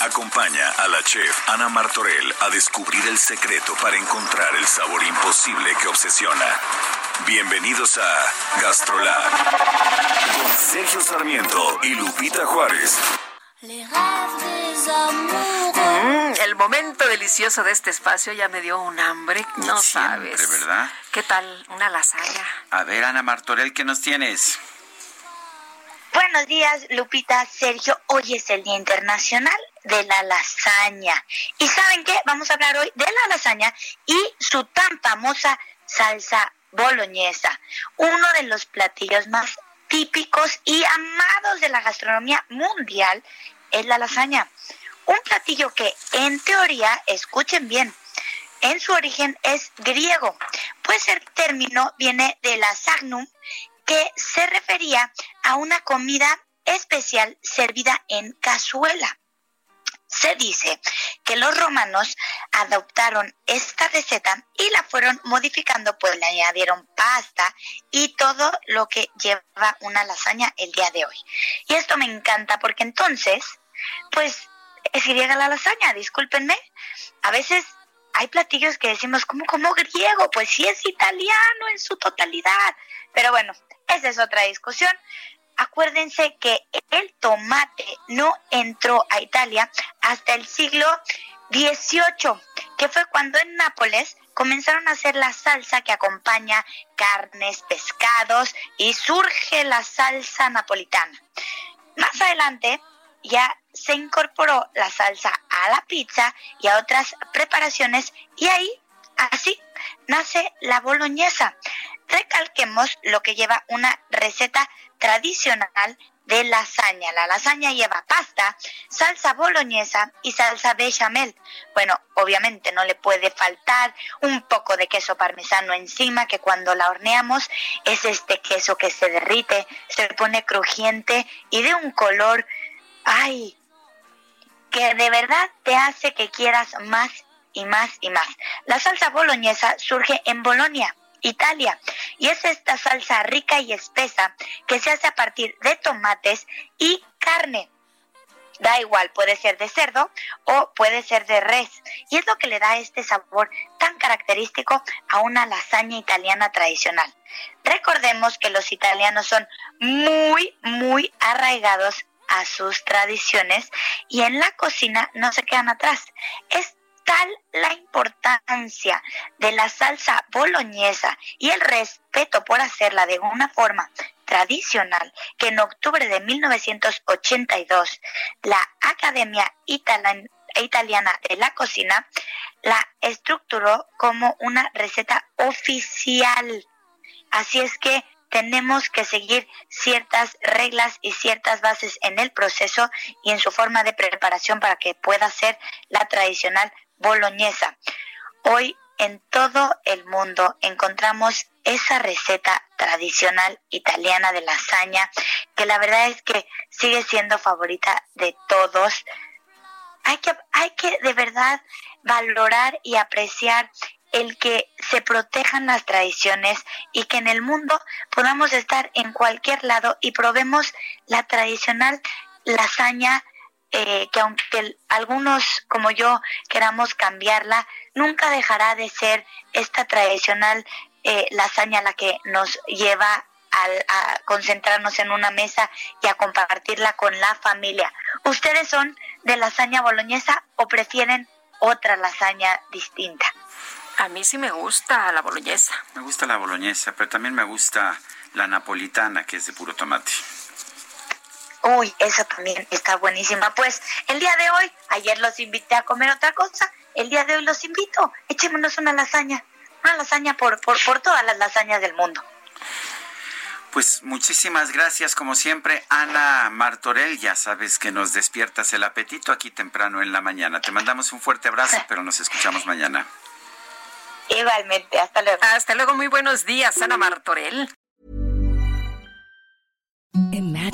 Acompaña a la chef Ana Martorell a descubrir el secreto para encontrar el sabor imposible que obsesiona. Bienvenidos a Gastrolab con Sergio Sarmiento y Lupita Juárez. Mm, el momento delicioso de este espacio ya me dio un hambre, no Siempre, sabes. ¿verdad? ¿Qué tal? Una lasaña. A ver, Ana Martorell, ¿qué nos tienes? Buenos días, Lupita, Sergio. Hoy es el Día Internacional de la Lasaña. ¿Y saben qué? Vamos a hablar hoy de la lasaña y su tan famosa salsa boloñesa, uno de los platillos más típicos y amados de la gastronomía mundial es la lasaña. Un platillo que en teoría, escuchen bien, en su origen es griego, pues el término viene de la sagnum, que se refería a una comida especial servida en cazuela. Se dice que los romanos adoptaron esta receta y la fueron modificando, pues le añadieron pasta y todo lo que lleva una lasaña el día de hoy. Y esto me encanta porque entonces, pues es griega la lasaña, discúlpenme. A veces hay platillos que decimos, como como griego? Pues sí es italiano en su totalidad. Pero bueno, esa es otra discusión. Acuérdense que el tomate no entró a Italia hasta el siglo XVIII, que fue cuando en Nápoles comenzaron a hacer la salsa que acompaña carnes, pescados y surge la salsa napolitana. Más adelante ya se incorporó la salsa a la pizza y a otras preparaciones y ahí, así, nace la boloñesa. Recalquemos lo que lleva una receta tradicional de lasaña. La lasaña lleva pasta, salsa boloñesa y salsa bechamel. Bueno, obviamente no le puede faltar un poco de queso parmesano encima, que cuando la horneamos es este queso que se derrite, se pone crujiente y de un color, ay, que de verdad te hace que quieras más y más y más. La salsa boloñesa surge en Bolonia, Italia, y es esta salsa rica y espesa que se hace a partir de tomates y carne. Da igual, puede ser de cerdo o puede ser de res. Y es lo que le da este sabor tan característico a una lasaña italiana tradicional. Recordemos que los italianos son muy, muy arraigados a sus tradiciones y en la cocina no se quedan atrás. Tal la importancia de la salsa boloñesa y el respeto por hacerla de una forma tradicional que en octubre de 1982 la Academia Italiana de la Cocina la estructuró como una receta oficial. Así es que tenemos que seguir ciertas reglas y ciertas bases en el proceso y en su forma de preparación para que pueda ser la tradicional boloñesa. Hoy en todo el mundo encontramos esa receta tradicional italiana de lasaña que la verdad es que sigue siendo favorita de todos. Hay que, hay que de verdad valorar y apreciar el que se protejan las tradiciones y que en el mundo podamos estar en cualquier lado y probemos la tradicional lasaña eh, que aunque el- algunos como yo queramos cambiarla, nunca dejará de ser esta tradicional eh, lasaña la que nos lleva al- a concentrarnos en una mesa y a compartirla con la familia. ¿Ustedes son de lasaña boloñesa o prefieren otra lasaña distinta? A mí sí me gusta la boloñesa. Me gusta la boloñesa, pero también me gusta la napolitana, que es de puro tomate. Uy, esa también está buenísima. Pues el día de hoy, ayer los invité a comer otra cosa, el día de hoy los invito, echémonos una lasaña, una lasaña por, por, por todas las lasañas del mundo. Pues muchísimas gracias, como siempre, Ana Martorell. Ya sabes que nos despiertas el apetito aquí temprano en la mañana. Te mandamos un fuerte abrazo, pero nos escuchamos mañana. Igualmente, hasta luego. Hasta luego, muy buenos días, Ana Martorell.